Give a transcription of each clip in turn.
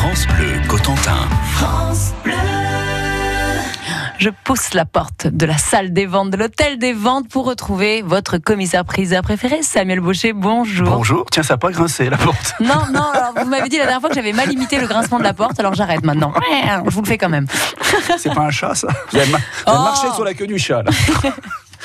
France Bleu Cotentin. Je pousse la porte de la salle des ventes de l'hôtel des ventes pour retrouver votre commissaire priseur préféré, Samuel Baucher. Bonjour. Bonjour, tiens, ça n'a pas grincé la porte. Non, non, alors vous m'avez dit la dernière fois que j'avais mal imité le grincement de la porte, alors j'arrête maintenant. Je vous le fais quand même. C'est pas un chat, ça Vous avez, ma- vous avez Oh. marché sur la queue du chat, là.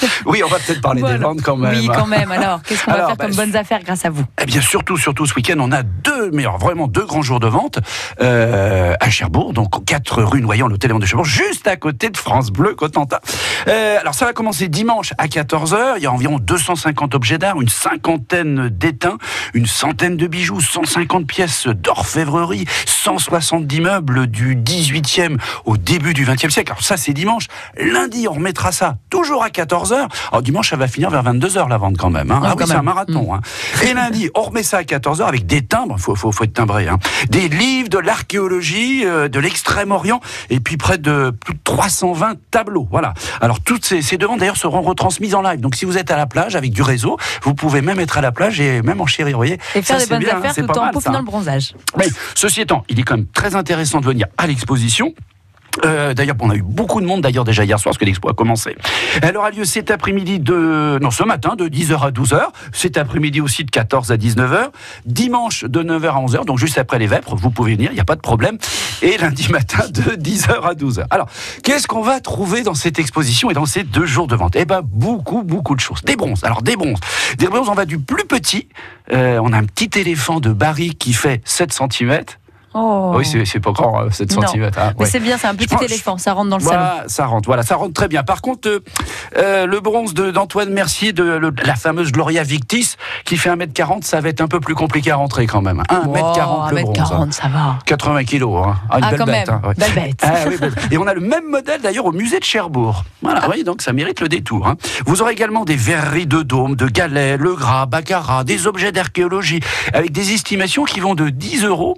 Oui, on va peut-être parler des ventes quand même. Oui, quand même. Alors, qu'est-ce qu'on va faire bah, comme bonnes affaires grâce à vous Eh bien, surtout, surtout ce week-end, on a deux, mais alors vraiment deux grands jours de vente euh, à Cherbourg, donc 4 rue Noyant, l'hôtel de Cherbourg, juste à côté de France Bleu Cotentin. Euh, alors, ça va commencer dimanche à 14h. Il y a environ 250 objets d'art, une cinquantaine d'étains, une centaine de bijoux, 150 pièces d'orfèvrerie, 170 meubles du 18e au début du 20e siècle. Alors, ça, c'est dimanche. Lundi, on remettra ça toujours à 14h. Alors, dimanche, ça va finir vers 22h la vente quand même. hein. Ah, Ah, oui, c'est un marathon. hein. Et lundi, on remet ça à 14h avec des timbres, faut, faut, faut être timbré, hein. des livres, de l'archéologie, de l'extrême-orient, et puis près de plus de 320 tableaux. Voilà. Alors toutes ces, ces demandes d'ailleurs seront retransmises en live. Donc si vous êtes à la plage avec du réseau, vous pouvez même être à la plage et même en chérir, vous voyez. Et faire Ça, des bonnes bien, hein, affaires tout en ça, peaufinant hein. le bronzage. Mais ceci étant, il est quand même très intéressant de venir à l'exposition. Euh, d'ailleurs, on a eu beaucoup de monde d'ailleurs déjà hier soir parce que l'expo a commencé. Elle aura lieu cet après-midi de non ce matin de 10h à 12h, cet après-midi aussi de 14 à 19h, dimanche de 9h à 11h, donc juste après les vêpres, vous pouvez venir, il n'y a pas de problème, et lundi matin de 10h à 12h. Alors, qu'est-ce qu'on va trouver dans cette exposition et dans ces deux jours de vente? Eh ben beaucoup beaucoup de choses. Des bronzes. Alors des bronzes, des bronzes, on va du plus petit. Euh, on a un petit éléphant de barrique qui fait 7 cm. Oh. Oui, c'est pas grand, euh, 7 Non. cm. Mais c'est bien, c'est un petit pense- éléphant, ça rentre dans le salon. Voilà, ça rentre, voilà, ça rentre très bien. Par contre, euh, euh, le bronze de- d'Antoine Mercier, de le- la fameuse Gloria Victis, qui fait 1m40, ça va être un peu plus compliqué à rentrer quand même. 1m40 le bronze. 1m40, ça va. 80 kilos, hein. Ah, une Ah, belle quand bête. même, hein, ouais. belle bête. Ah, oui, belle bête. Et on a le même modèle d'ailleurs au musée de Cherbourg. Voilà, oui, donc ça mérite le détour. hein. Vous aurez également des verreries de dôme, de galets, le gras, baccarat, des objets d'archéologie, avec des estimations qui vont de 10 euros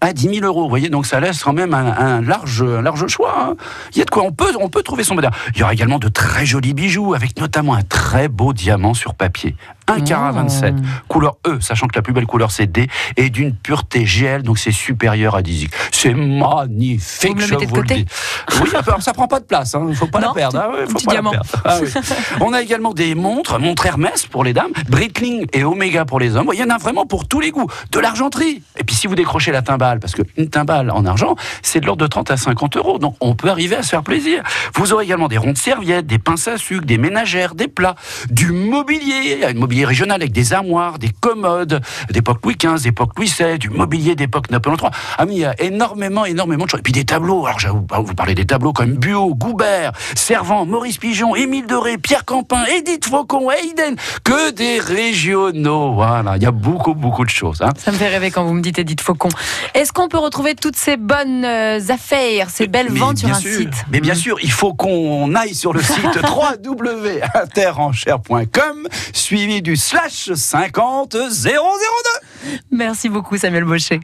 à 10 000 euros. Vous voyez, donc ça laisse quand même un, un large, un large choix. hein. Il y a de quoi, on peut, on peut trouver son modèle. Il y aura également de très jolis bijoux, avec notamment un très beau diamant sur papier. Un carat Oh. 27, couleur E, sachant que la plus belle couleur c'est D, et d'une pureté GL, donc c'est supérieur à 10 C'est magnifique, Vous je mettez de vous le côté dis. Oui, alors ça prend pas de place, il ne faut pas Non, la perdre. ah ouais, faut la diamant. perdre. Ah oui. On a également des montres, montres Hermès pour les dames, Breitling et Omega pour les hommes. Il y en a vraiment pour tous les goûts. De l'argenterie. Et puis si vous décrochez la timbale, parce qu'une timbale en argent, c'est de l'ordre de 30 à 50 euros. Donc on peut arriver à se faire plaisir. Vous aurez également des rondes serviettes, des pinces à sucre, des ménagères, des plats, du mobilier, un mobilier régional avec des armoires, des commodes d'époque Louis XV, d'époque Louis XVI, du mobilier d'époque Napoléon III. Ah il y a énormément, énormément de choses. Et puis des tableaux. Alors bah, vous parlez des tableaux comme Buot, Goubert, Servant, Maurice Pigeon, Émile Doré, Pierre Campin, Edith Faucon, Hayden. Que des régionaux. Voilà, il y a beaucoup, beaucoup de choses. hein. Ça me fait rêver quand vous me dites Edith Faucon. Est-ce qu'on peut retrouver toutes ces bonnes euh, affaires, ces belles Mais ventes sur un sûr, site Mais bien sûr, il faut qu'on aille sur le site www.interenchère.com suivi du slash 50 002. Merci beaucoup Samuel Baucher.